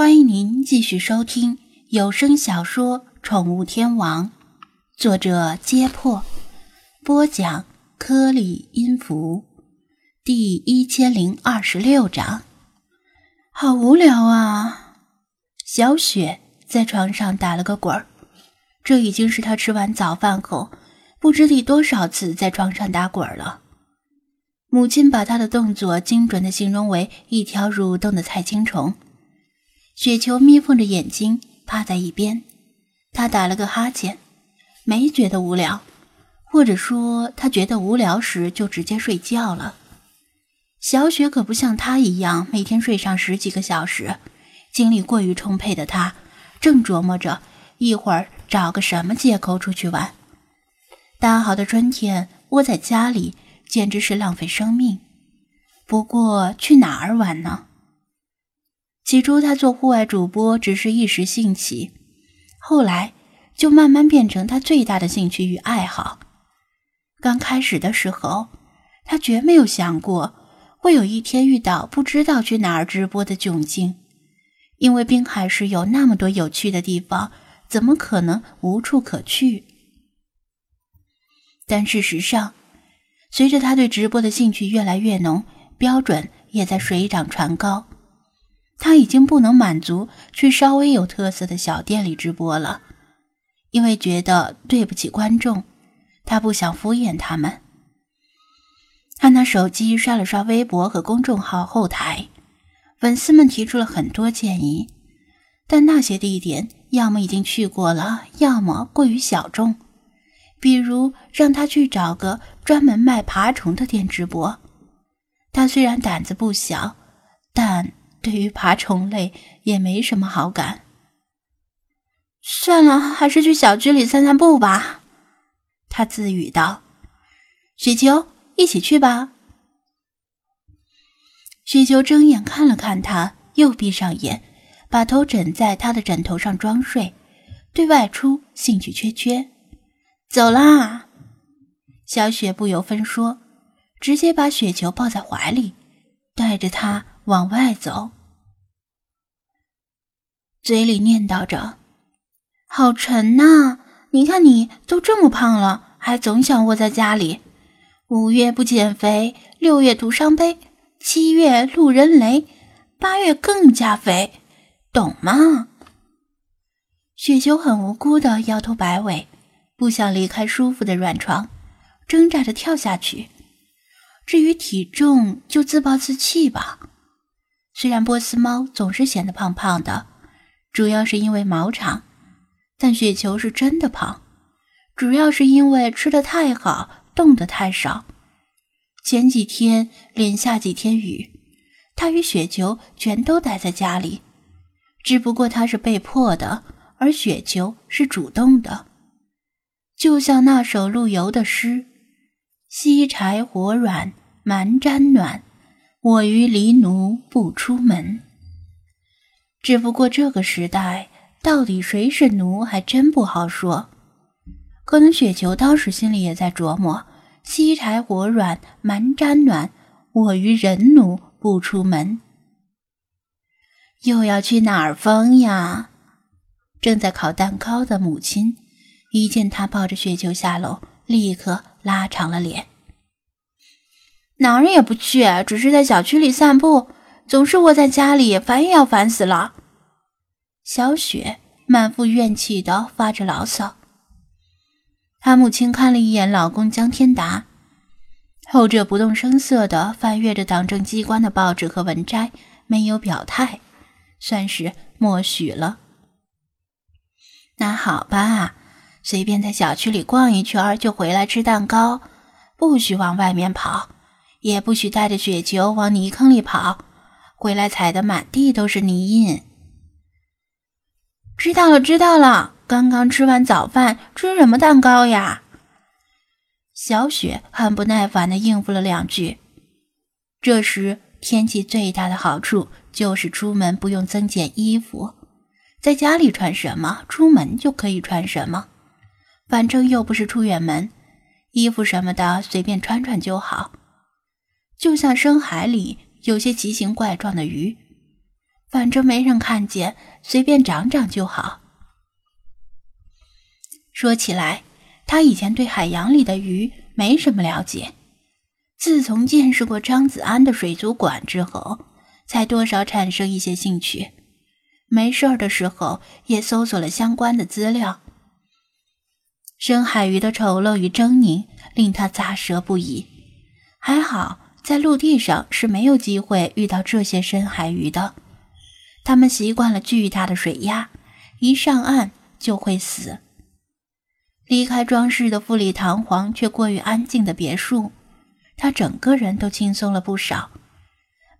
欢迎您继续收听有声小说《宠物天王》，作者：揭破，播讲：颗粒音符，第一千零二十六章。好无聊啊！小雪在床上打了个滚儿，这已经是她吃完早饭后不知第多少次在床上打滚了。母亲把她的动作精准的形容为一条蠕动的菜青虫。雪球眯缝着眼睛趴在一边，他打了个哈欠，没觉得无聊，或者说他觉得无聊时就直接睡觉了。小雪可不像他一样每天睡上十几个小时，精力过于充沛的他正琢磨着一会儿找个什么借口出去玩。大好的春天窝在家里简直是浪费生命。不过去哪儿玩呢？起初，他做户外主播只是一时兴起，后来就慢慢变成他最大的兴趣与爱好。刚开始的时候，他绝没有想过会有一天遇到不知道去哪儿直播的窘境，因为滨海市有那么多有趣的地方，怎么可能无处可去？但事实上，随着他对直播的兴趣越来越浓，标准也在水涨船高。他已经不能满足去稍微有特色的小店里直播了，因为觉得对不起观众，他不想敷衍他们。他拿手机刷了刷微博和公众号后台，粉丝们提出了很多建议，但那些地点要么已经去过了，要么过于小众，比如让他去找个专门卖爬虫的店直播。他虽然胆子不小，但。对于爬虫类也没什么好感。算了，还是去小区里散散步吧。他自语道：“雪球，一起去吧。”雪球睁眼看了看他，又闭上眼，把头枕在他的枕头上装睡，对外出兴趣缺缺。走啦！小雪不由分说，直接把雪球抱在怀里，带着他。往外走，嘴里念叨着：“好沉呐！你看你都这么胖了，还总想窝在家里。五月不减肥，六月徒伤悲，七月路人雷，八月更加肥，懂吗？”雪球很无辜的摇头摆尾，不想离开舒服的软床，挣扎着跳下去。至于体重，就自暴自弃吧。虽然波斯猫总是显得胖胖的，主要是因为毛长，但雪球是真的胖，主要是因为吃的太好，动得太少。前几天连下几天雨，他与雪球全都待在家里，只不过他是被迫的，而雪球是主动的。就像那首陆游的诗：“锡柴火软蛮毡暖。”我与黎奴不出门，只不过这个时代到底谁是奴还真不好说。可能雪球当时心里也在琢磨：西柴火软蛮毡暖，我与人奴不出门。又要去哪儿疯呀？正在烤蛋糕的母亲一见他抱着雪球下楼，立刻拉长了脸。哪儿也不去，只是在小区里散步，总是窝在家里，烦也要烦死了。小雪满腹怨气的发着牢骚。她母亲看了一眼老公江天达，后者不动声色的翻阅着党政机关的报纸和文摘，没有表态，算是默许了。那好吧，随便在小区里逛一圈就回来吃蛋糕，不许往外面跑。也不许带着雪球往泥坑里跑，回来踩得满地都是泥印。知道了，知道了。刚刚吃完早饭，吃什么蛋糕呀？小雪很不耐烦地应付了两句。这时天气最大的好处就是出门不用增减衣服，在家里穿什么，出门就可以穿什么，反正又不是出远门，衣服什么的随便穿穿就好。就像深海里有些奇形怪状的鱼，反正没人看见，随便长长就好。说起来，他以前对海洋里的鱼没什么了解，自从见识过张子安的水族馆之后，才多少产生一些兴趣。没事儿的时候也搜索了相关的资料。深海鱼的丑陋与狰狞令他咂舌不已。还好，在陆地上是没有机会遇到这些深海鱼的。他们习惯了巨大的水压，一上岸就会死。离开装饰的富丽堂皇却过于安静的别墅，他整个人都轻松了不少。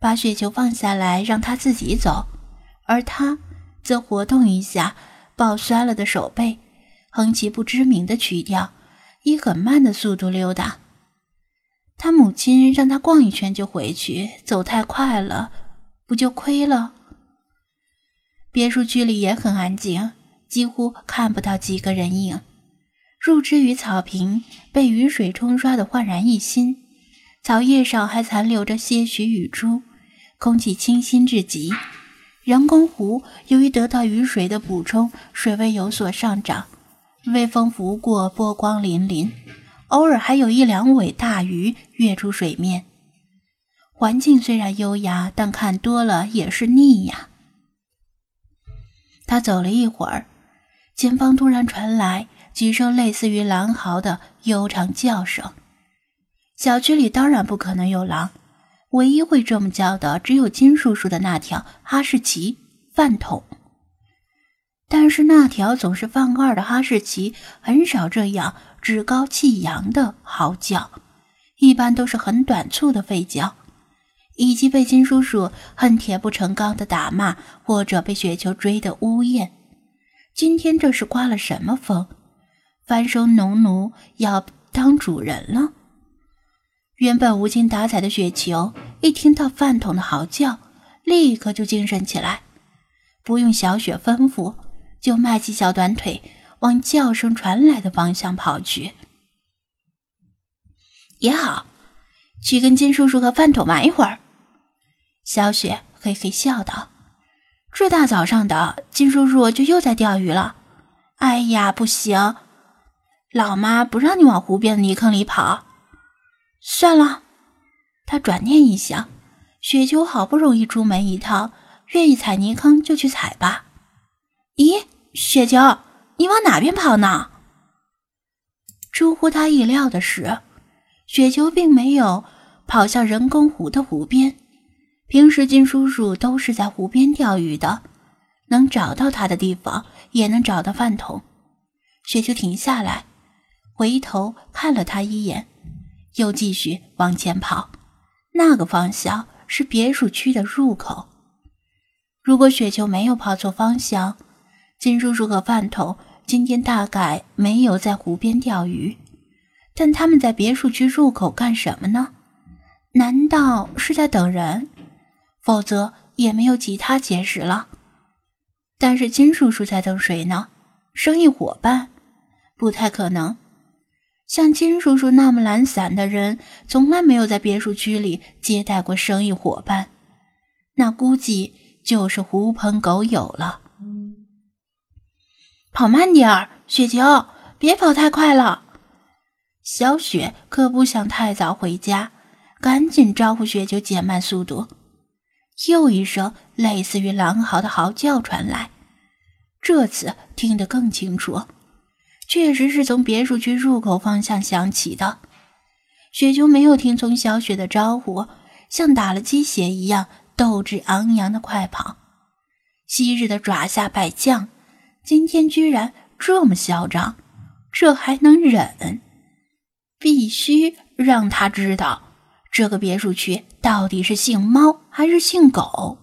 把雪球放下来，让他自己走，而他则活动一下抱摔了的手背。哼起不知名的曲调，以很慢的速度溜达。他母亲让他逛一圈就回去，走太快了，不就亏了？别墅区里也很安静，几乎看不到几个人影。入枝与草坪被雨水冲刷的焕然一新，草叶上还残留着些许雨珠，空气清新至极。人工湖由于得到雨水的补充，水位有所上涨。微风拂过，波光粼粼，偶尔还有一两尾大鱼跃出水面。环境虽然优雅，但看多了也是腻呀。他走了一会儿，前方突然传来几声类似于狼嚎的悠长叫声。小区里当然不可能有狼，唯一会这么叫的，只有金叔叔的那条哈士奇饭桶。但是那条总是犯二的哈士奇很少这样趾高气扬的嚎叫，一般都是很短促的吠叫，以及被金叔叔恨铁不成钢的打骂，或者被雪球追的呜咽。今天这是刮了什么风？翻身农奴要当主人了？原本无精打采的雪球一听到饭桶的嚎叫，立刻就精神起来，不用小雪吩咐。就迈起小短腿，往叫声传来的方向跑去。也好，去跟金叔叔和饭桶玩一会儿。小雪嘿嘿笑道：“这大早上的，金叔叔就又在钓鱼了。哎呀，不行，老妈不让你往湖边的泥坑里跑。算了。”他转念一想，雪球好不容易出门一趟，愿意踩泥坑就去踩吧。咦，雪球，你往哪边跑呢？出乎他意料的是，雪球并没有跑向人工湖的湖边。平时金叔叔都是在湖边钓鱼的，能找到他的地方，也能找到饭桶。雪球停下来，回头看了他一眼，又继续往前跑。那个方向是别墅区的入口。如果雪球没有跑错方向，金叔叔和饭桶今天大概没有在湖边钓鱼，但他们在别墅区入口干什么呢？难道是在等人？否则也没有其他解释了。但是金叔叔在等谁呢？生意伙伴？不太可能。像金叔叔那么懒散的人，从来没有在别墅区里接待过生意伙伴。那估计就是狐朋狗友了。跑慢点儿，雪球，别跑太快了。小雪可不想太早回家，赶紧招呼雪球减慢速度。又一声类似于狼嚎的嚎叫传来，这次听得更清楚，确实是从别墅区入口方向响起的。雪球没有听从小雪的招呼，像打了鸡血一样斗志昂扬的快跑。昔日的爪下败将。今天居然这么嚣张，这还能忍？必须让他知道，这个别墅区到底是姓猫还是姓狗。